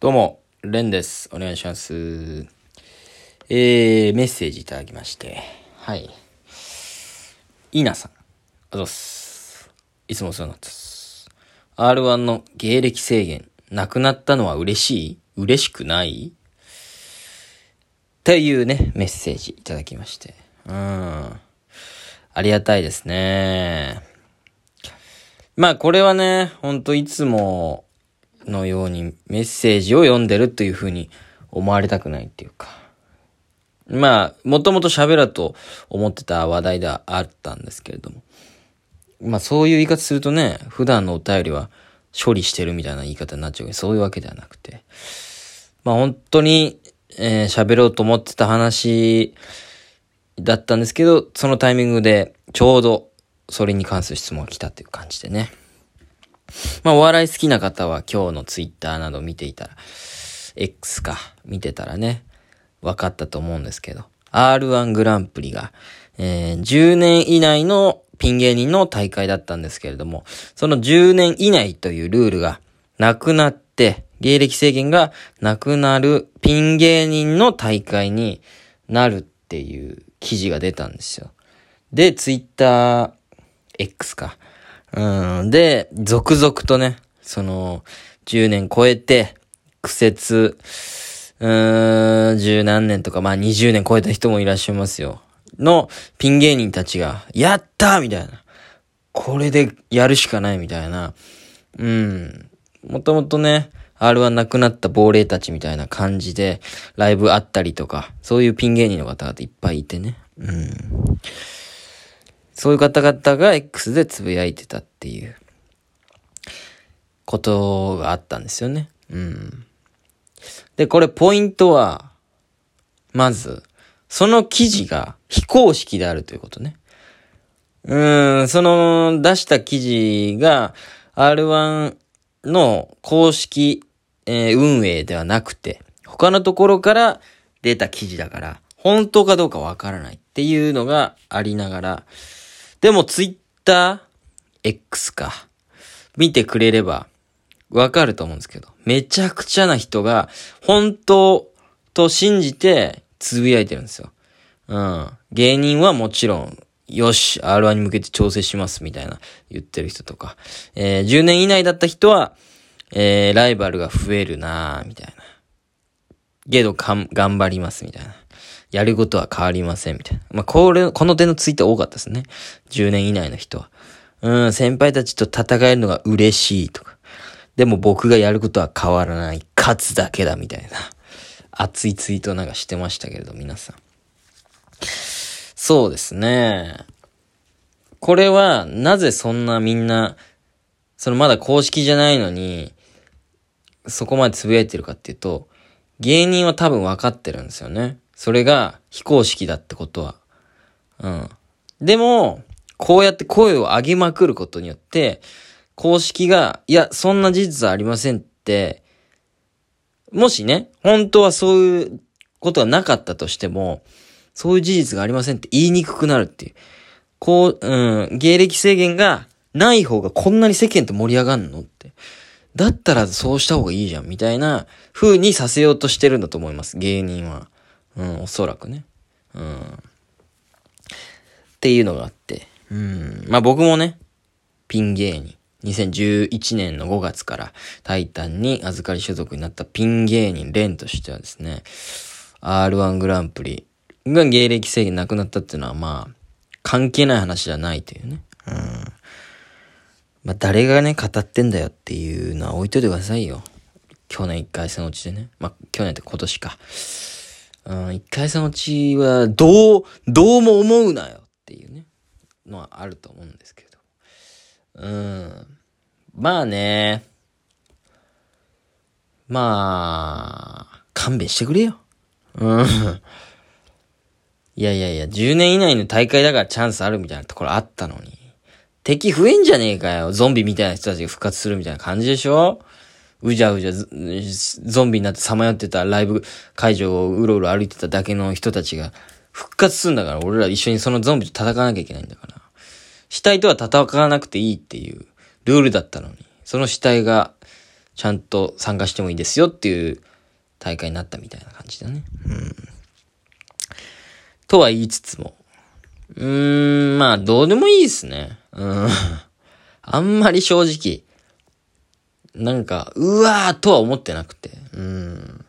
どうも、レンです。お願いします。えー、メッセージいただきまして。はい。イーナさん。あざっす。いつもお世話になってます。R1 の芸歴制限、なくなったのは嬉しい？嬉しくない？というね、メッセージいただきまして。うん。ありがたいですね。まあこれはね、ほんといつものようにメッセージを読んでるという風に思われたくないっていうか。まあ、もともと喋らと思ってた話題ではあったんですけれども。まあそういう言い方するとね、普段のお便りは処理してるみたいな言い方になっちゃうけど、そういうわけではなくて。まあ本当に、えー喋ろうと思ってた話だったんですけど、そのタイミングでちょうどそれに関する質問が来たっていう感じでね。まあ、お笑い好きな方は今日のツイッターなど見ていたら、X か、見てたらね、分かったと思うんですけど、R1 グランプリが、えー10年以内のピン芸人の大会だったんですけれども、その10年以内というルールがなくなって、芸歴制限がなくなるピン芸人の大会になるっていう記事が出たんですよ。で、ツイッター X か。うん。で、続々とね、その、10年超えて、苦節、うーん、十何年とか、まあ20年超えた人もいらっしゃいますよ。の、ピン芸人たちが、やったみたいな。これでやるしかないみたいな。うん。もともとね、R1 亡くなった亡霊たちみたいな感じで、ライブあったりとか、そういうピン芸人の方々いっぱいいてね。うん。そういう方々が X でつぶやいてたっていうことがあったんですよね。うん。で、これポイントは、まず、その記事が非公式であるということね。うーん、その出した記事が R1 の公式、えー運営ではなくて、他のところから出た記事だから、本当かどうかわからないっていうのがありながら、でもツイッター X か。見てくれればわかると思うんですけど、めちゃくちゃな人が本当と信じてつぶやいてるんですよ。うん。芸人はもちろん、よし、R1 に向けて調整しますみたいな言ってる人とか、えー10年以内だった人は、えーライバルが増えるなぁ、みたいな。けどかん、頑張りますみたいな。やることは変わりませんみたいな。まあ、これ、この手のツイート多かったですね。10年以内の人は。うん、先輩たちと戦えるのが嬉しいとか。でも僕がやることは変わらない。勝つだけだみたいな。熱いツイートなんかしてましたけれど、皆さん。そうですね。これは、なぜそんなみんな、そのまだ公式じゃないのに、そこまでつぶやいてるかっていうと、芸人は多分分かってるんですよね。それが非公式だってことは。うん。でも、こうやって声を上げまくることによって、公式が、いや、そんな事実はありませんって、もしね、本当はそういうことがなかったとしても、そういう事実がありませんって言いにくくなるっていう。こう、うん、芸歴制限がない方がこんなに世間と盛り上がんのって。だったらそうした方がいいじゃん、みたいな風にさせようとしてるんだと思います、芸人は。うん、おそらくね。うん。っていうのがあって。うん。まあ僕もね、ピン芸人。2011年の5月からタイタンに預かり所属になったピン芸人レンとしてはですね、R1 グランプリが芸歴制限なくなったっていうのはまあ、関係ない話じゃないというね。うん。まあ誰がね、語ってんだよっていうのは置いといてくださいよ。去年1回戦落ちでね。まあ去年って今年か。うん、1回戦落ちはどう、どうも思うなよっていうね、のはあると思うんですけど。うん。まあね。まあ、勘弁してくれよ。うん。いやいやいや、10年以内の大会だからチャンスあるみたいなところあったのに。敵増えんじゃねえかよ。ゾンビみたいな人たちが復活するみたいな感じでしょうじゃうじゃゾンビになってさまよってたライブ会場をうろうろ歩いてただけの人たちが復活するんだから、俺ら一緒にそのゾンビと戦わなきゃいけないんだから。死体とは戦わなくていいっていうルールだったのに、その死体がちゃんと参加してもいいですよっていう大会になったみたいな感じだね。うん。とは言いつつも、うーん、まあ、どうでもいいですね。うん。あんまり正直、なんか、うわーとは思ってなくて。うん。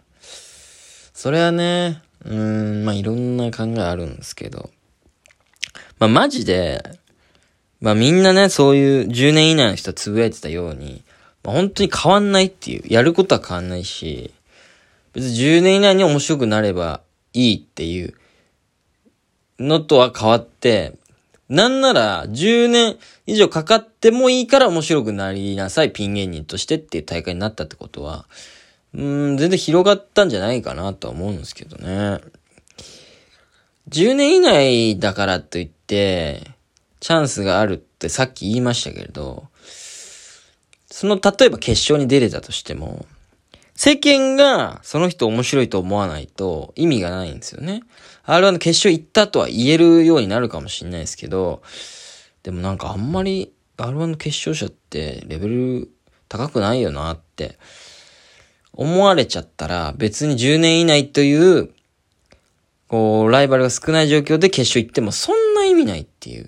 それはね、うん、まあいろんな考えあるんですけど。まあマジで、まあみんなね、そういう10年以内の人はつぶやいてたように、まあ、本当に変わんないっていう、やることは変わんないし、別に10年以内に面白くなればいいっていうのとは変わって、なんなら10年以上かかってもいいから面白くなりなさい、ピン芸人としてっていう大会になったってことは、うん、全然広がったんじゃないかなとは思うんですけどね。10年以内だからといって、チャンスがあるってさっき言いましたけれど、その、例えば決勝に出れたとしても、世間がその人面白いと思わないと意味がないんですよね。R1 の決勝行ったとは言えるようになるかもしれないですけど、でもなんかあんまり R1 の決勝者ってレベル高くないよなって思われちゃったら別に10年以内というこうライバルが少ない状況で決勝行ってもそんな意味ないっていう。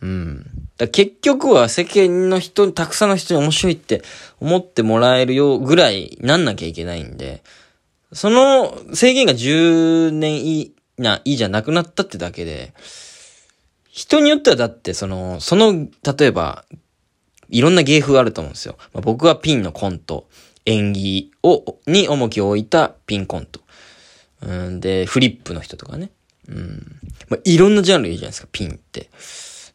うん。だ結局は世間の人に、たくさんの人に面白いって思ってもらえるようぐらいなんなきゃいけないんで、その制限が10年以内じゃなくなったってだけで、人によってはだってその、その、例えば、いろんな芸風があると思うんですよ。まあ、僕はピンのコント、演技を、に重きを置いたピンコント。うん、で、フリップの人とかね。うん。まあ、いろんなジャンルいるじゃないですか、ピンって。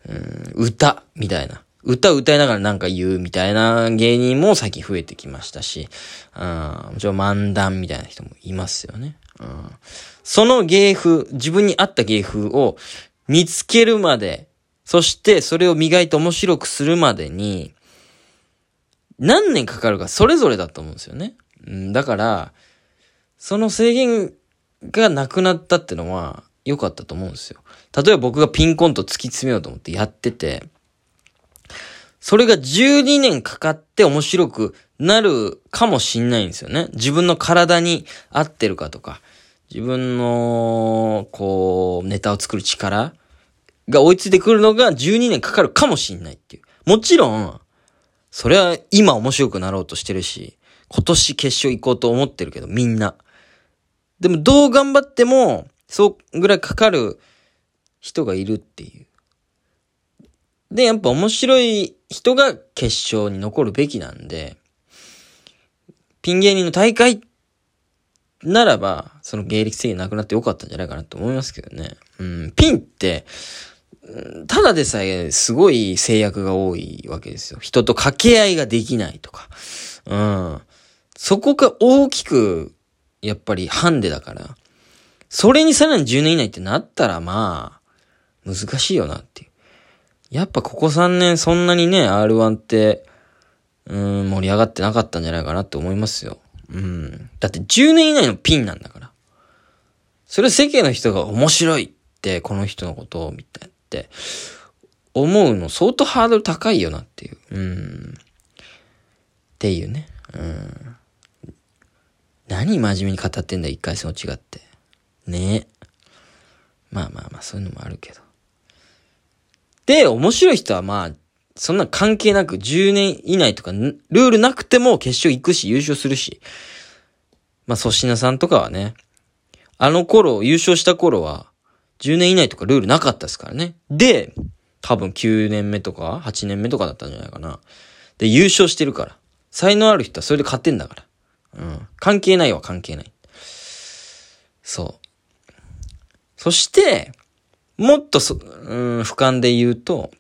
うん、歌、みたいな。歌歌いながらなんか言うみたいな芸人も最近増えてきましたし、うん、もちろん漫談みたいな人もいますよね。うん、その芸風、自分に合った芸風を見つけるまで、そしてそれを磨いて面白くするまでに、何年かかるかそれぞれだと思うんですよね。うん、だから、その制限がなくなったってのは良かったと思うんですよ。例えば僕がピンコント突き詰めようと思ってやってて、それが12年かかって面白くなるかもしんないんですよね。自分の体に合ってるかとか、自分の、こう、ネタを作る力が追いついてくるのが12年かかるかもしんないっていう。もちろん、それは今面白くなろうとしてるし、今年決勝行こうと思ってるけど、みんな。でもどう頑張っても、そうぐらいかかる人がいるっていう。で、やっぱ面白い人が決勝に残るべきなんで、ピン芸人の大会ならば、その芸歴制限なくなってよかったんじゃないかなと思いますけどね。うん、ピンって、ただでさえすごい制約が多いわけですよ。人と掛け合いができないとか。うん。そこが大きく、やっぱりハンデだから。それにさらに10年以内ってなったらまあ、難しいよなっていう。やっぱここ3年そんなにね、R1 って、うん、盛り上がってなかったんじゃないかなって思いますよ。うん。だって10年以内のピンなんだから。それ世間の人が面白いって、この人のことを見てって、思うの相当ハードル高いよなっていう。うん。っていうね。うん。何真面目に語ってんだ、一回戦落違って。ねえ。まあまあまあ、そういうのもあるけど。で、面白い人はまあ、そんな関係なく10年以内とか、ルールなくても決勝行くし、優勝するし。まあ、粗品さんとかはね、あの頃、優勝した頃は、10年以内とかルールなかったですからね。で、多分9年目とか、8年目とかだったんじゃないかな。で、優勝してるから。才能ある人はそれで勝ってんだから。うん。関係ないは関係ない。そう。そして、もっとそ、うん、俯瞰で言うと、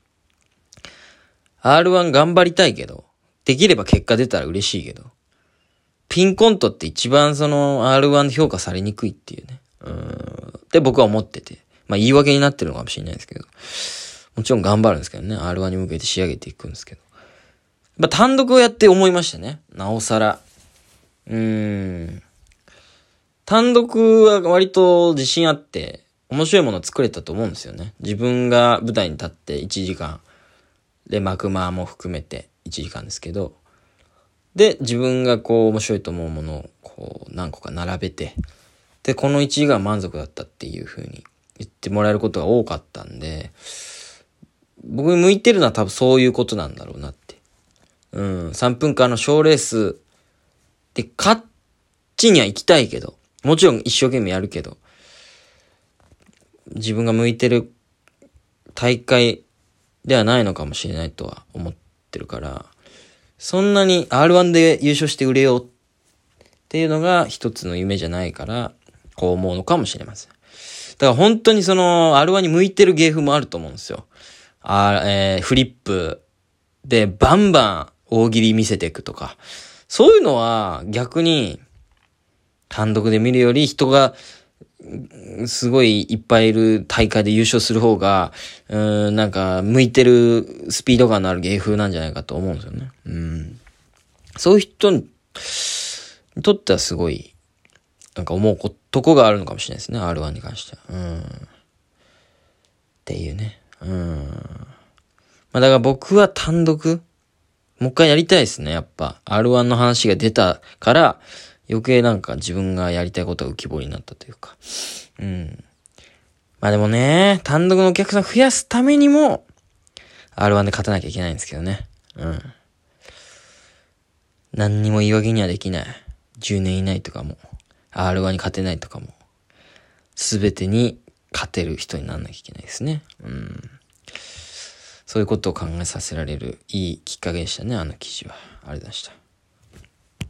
R1 頑張りたいけど、できれば結果出たら嬉しいけど、ピンコントって一番その R1 で評価されにくいっていうね。うん。で僕は思ってて。まあ言い訳になってるのかもしれないですけど。もちろん頑張るんですけどね。R1 に向けて仕上げていくんですけど。まあ単独をやって思いましたね。なおさら。うーん。単独は割と自信あって、面白いもの作れたと思うんですよね。自分が舞台に立って1時間、で、幕間も含めて1時間ですけど、で、自分がこう面白いと思うものをこう何個か並べて、で、この1位が満足だったっていう風に言ってもらえることが多かったんで、僕に向いてるのは多分そういうことなんだろうなって。うん、3分間の賞レースで勝ちには行きたいけど、もちろん一生懸命やるけど、自分が向いてる大会ではないのかもしれないとは思ってるから、そんなに R1 で優勝して売れようっていうのが一つの夢じゃないから、こう思うのかもしれません。だから本当にその R1 に向いてる芸風もあると思うんですよ。あえー、フリップでバンバン大喜利見せていくとか。そういうのは逆に単独で見るより人がすごいいっぱいいる大会で優勝する方が、うん、なんか、向いてるスピード感のある芸風なんじゃないかと思うんですよね。うん。そういう人にとってはすごい、なんか思うとこがあるのかもしれないですね、R1 に関しては。うん。っていうね。うん。まあだから僕は単独、もう一回やりたいですね、やっぱ。R1 の話が出たから、余計なんか自分がやりたいことが浮き彫りになったというか。うん。まあでもね、単独のお客さん増やすためにも、R1 で勝たなきゃいけないんですけどね。うん。何にも言い訳にはできない。10年以内とかも、R1 に勝てないとかも、すべてに勝てる人にならなきゃいけないですね。うん。そういうことを考えさせられるいいきっかけでしたね、あの記事は。ありがとうございました。